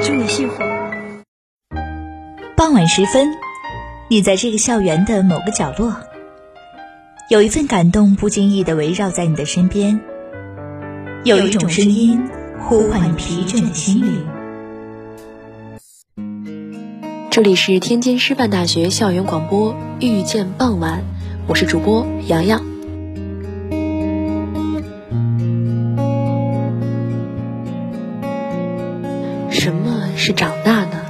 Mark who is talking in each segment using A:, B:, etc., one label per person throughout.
A: 也祝你幸福。
B: 傍晚时分，你在这个校园的某个角落，有一份感动不经意的围绕在你的身边，有一种声音呼唤你疲倦的心灵。
A: 这里是天津师范大学校园广播，遇见傍晚，我是主播洋洋。长大呢？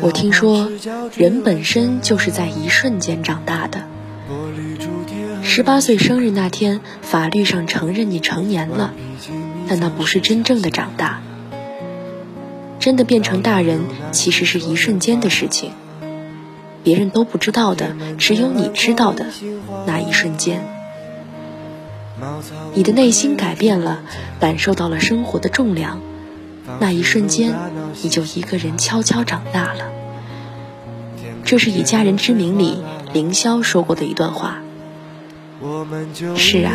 A: 我听说，人本身就是在一瞬间长大的。十八岁生日那天，法律上承认你成年了，但那不是真正的长大。真的变成大人，其实是一瞬间的事情，别人都不知道的，只有你知道的那一瞬间。你的内心改变了，感受到了生活的重量。那一瞬间，你就一个人悄悄长大了。这是以家人之名里凌霄说过的一段话。是啊，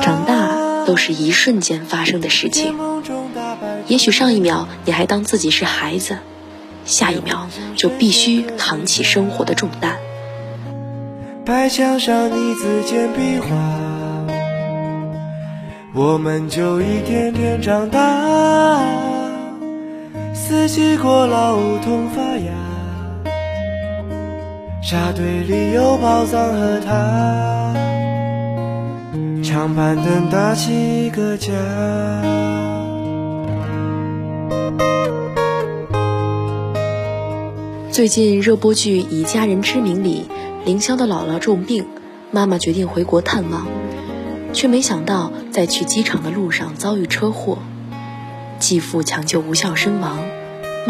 A: 长大都是一瞬间发生的事情。也许上一秒你还当自己是孩子，下一秒就必须扛起生活的重担。白墙上你字简笔画。我们就一天天长大，四季过老，梧桐发芽，沙堆里有宝藏和他，长板凳搭起一个家。最近热播剧《以家人之名》里，凌霄的姥姥重病，妈妈决定回国探望。却没想到，在去机场的路上遭遇车祸，继父抢救无效身亡，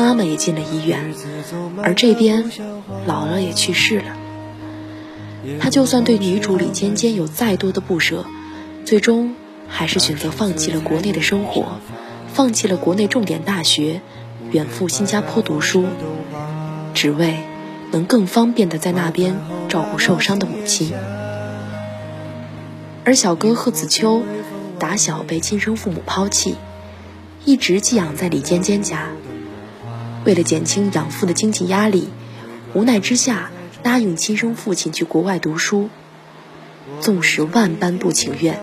A: 妈妈也进了医院，而这边姥姥也去世了。他就算对女主李尖尖有再多的不舍，最终还是选择放弃了国内的生活，放弃了国内重点大学，远赴新加坡读书，只为能更方便的在那边照顾受伤的母亲。而小哥贺子秋，打小被亲生父母抛弃，一直寄养在李尖尖家。为了减轻养父的经济压力，无奈之下答应亲生父亲去国外读书。纵使万般不情愿，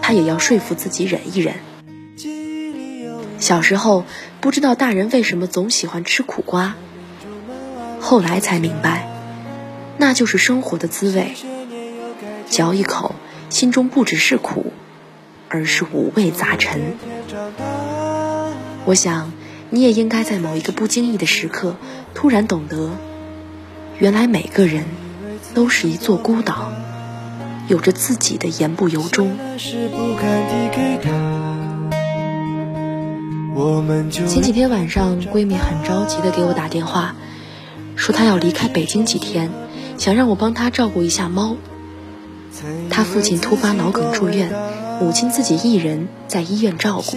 A: 他也要说服自己忍一忍。小时候不知道大人为什么总喜欢吃苦瓜，后来才明白，那就是生活的滋味。嚼一口。心中不只是苦，而是五味杂陈。我想，你也应该在某一个不经意的时刻，突然懂得，原来每个人都是一座孤岛，有着自己的言不由衷。前几天晚上，闺蜜很着急的给我打电话，说她要离开北京几天，想让我帮她照顾一下猫。他父亲突发脑梗住院，母亲自己一人在医院照顾。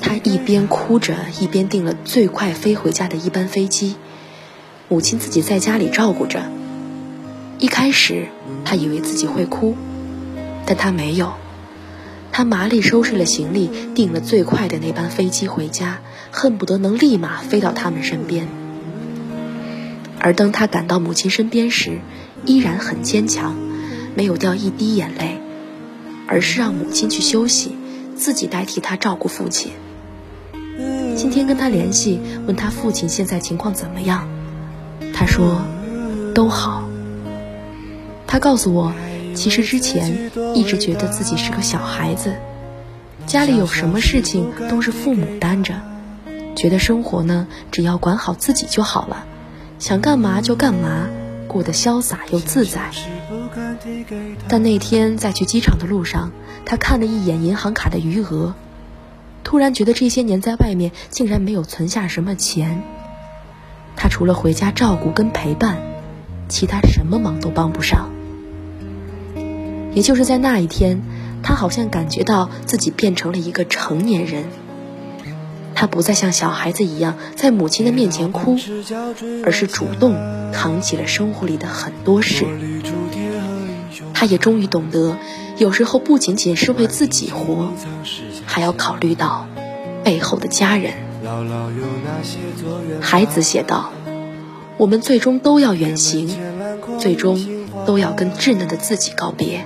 A: 他一边哭着，一边订了最快飞回家的一班飞机。母亲自己在家里照顾着。一开始，他以为自己会哭，但他没有。他麻利收拾了行李，订了最快的那班飞机回家，恨不得能立马飞到他们身边。而当他赶到母亲身边时，依然很坚强。没有掉一滴眼泪，而是让母亲去休息，自己代替他照顾父亲。今天跟他联系，问他父亲现在情况怎么样，他说都好。他告诉我，其实之前一直觉得自己是个小孩子，家里有什么事情都是父母担着，觉得生活呢只要管好自己就好了，想干嘛就干嘛，过得潇洒又自在。但那天在去机场的路上，他看了一眼银行卡的余额，突然觉得这些年在外面竟然没有存下什么钱。他除了回家照顾跟陪伴，其他什么忙都帮不上。也就是在那一天，他好像感觉到自己变成了一个成年人。他不再像小孩子一样在母亲的面前哭，而是主动扛起了生活里的很多事。他也终于懂得，有时候不仅仅是为自己活，还要考虑到背后的家人。孩子写道：“我们最终都要远行，最终都要跟稚嫩的自己告别。”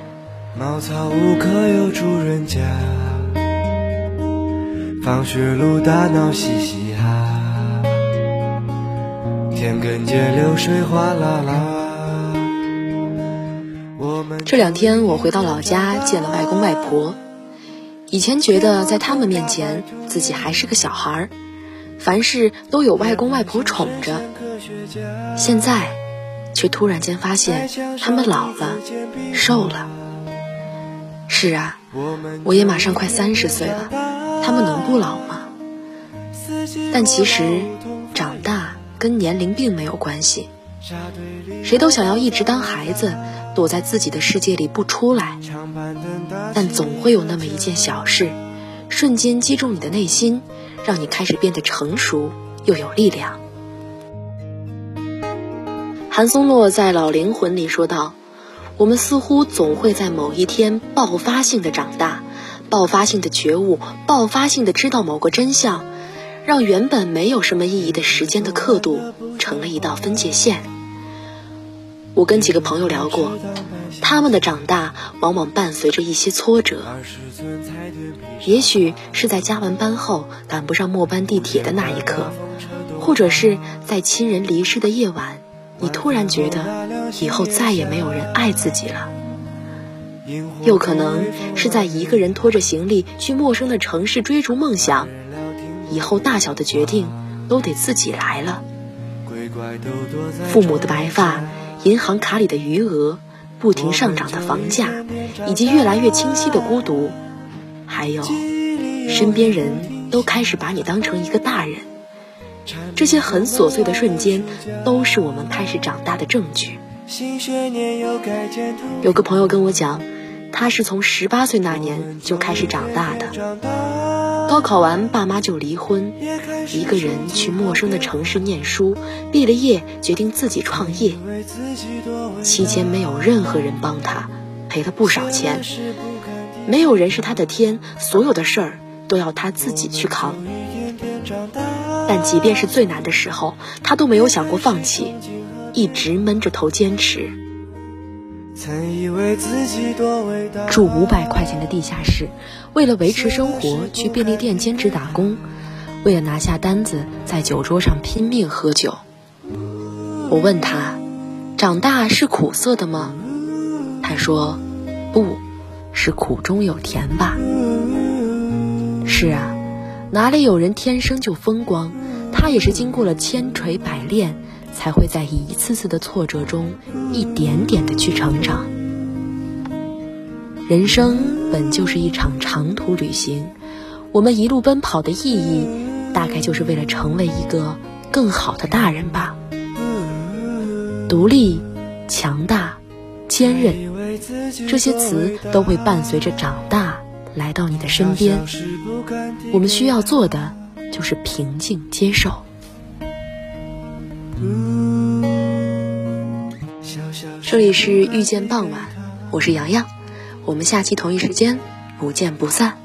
A: 茅草屋可有住人家，放学路打闹嘻嘻哈，田埂间流水哗啦啦。这两天我回到老家见了外公外婆，以前觉得在他们面前自己还是个小孩儿，凡事都有外公外婆宠着，现在却突然间发现他们老了，瘦了。是啊，我也马上快三十岁了，他们能不老吗？但其实，长大跟年龄并没有关系。谁都想要一直当孩子，躲在自己的世界里不出来。但总会有那么一件小事，瞬间击中你的内心，让你开始变得成熟又有力量。韩松洛在《老灵魂》里说道。我们似乎总会在某一天爆发性的长大，爆发性的觉悟，爆发性的知道某个真相，让原本没有什么意义的时间的刻度成了一道分界线。我跟几个朋友聊过，他们的长大往往伴随着一些挫折，也许是在加完班后赶不上末班地铁的那一刻，或者是在亲人离世的夜晚。你突然觉得以后再也没有人爱自己了，又可能是在一个人拖着行李去陌生的城市追逐梦想，以后大小的决定都得自己来了。父母的白发，银行卡里的余额，不停上涨的房价，以及越来越清晰的孤独，还有身边人都开始把你当成一个大人。这些很琐碎的瞬间，都是我们开始长大的证据。有个朋友跟我讲，他是从十八岁那年就开始长大的。高考完，爸妈就离婚，一个人去陌生的城市念书，毕了业决定自己创业。期间没有任何人帮他，赔了不少钱。没有人是他的天，所有的事儿都要他自己去扛。但即便是最难的时候，他都没有想过放弃，一直闷着头坚持。住五百块钱的地下室，为了维持生活去便利店兼职打工，为了拿下单子在酒桌上拼命喝酒。我问他，长大是苦涩的吗？他说，不是苦中有甜吧。是啊。哪里有人天生就风光？他也是经过了千锤百炼，才会在一次次的挫折中，一点点的去成长。人生本就是一场长途旅行，我们一路奔跑的意义，大概就是为了成为一个更好的大人吧。独立、强大、坚韧，这些词都会伴随着长大。来到你的身边，我们需要做的就是平静接受。这里是遇见傍晚，我是洋洋，我们下期同一时间不见不散。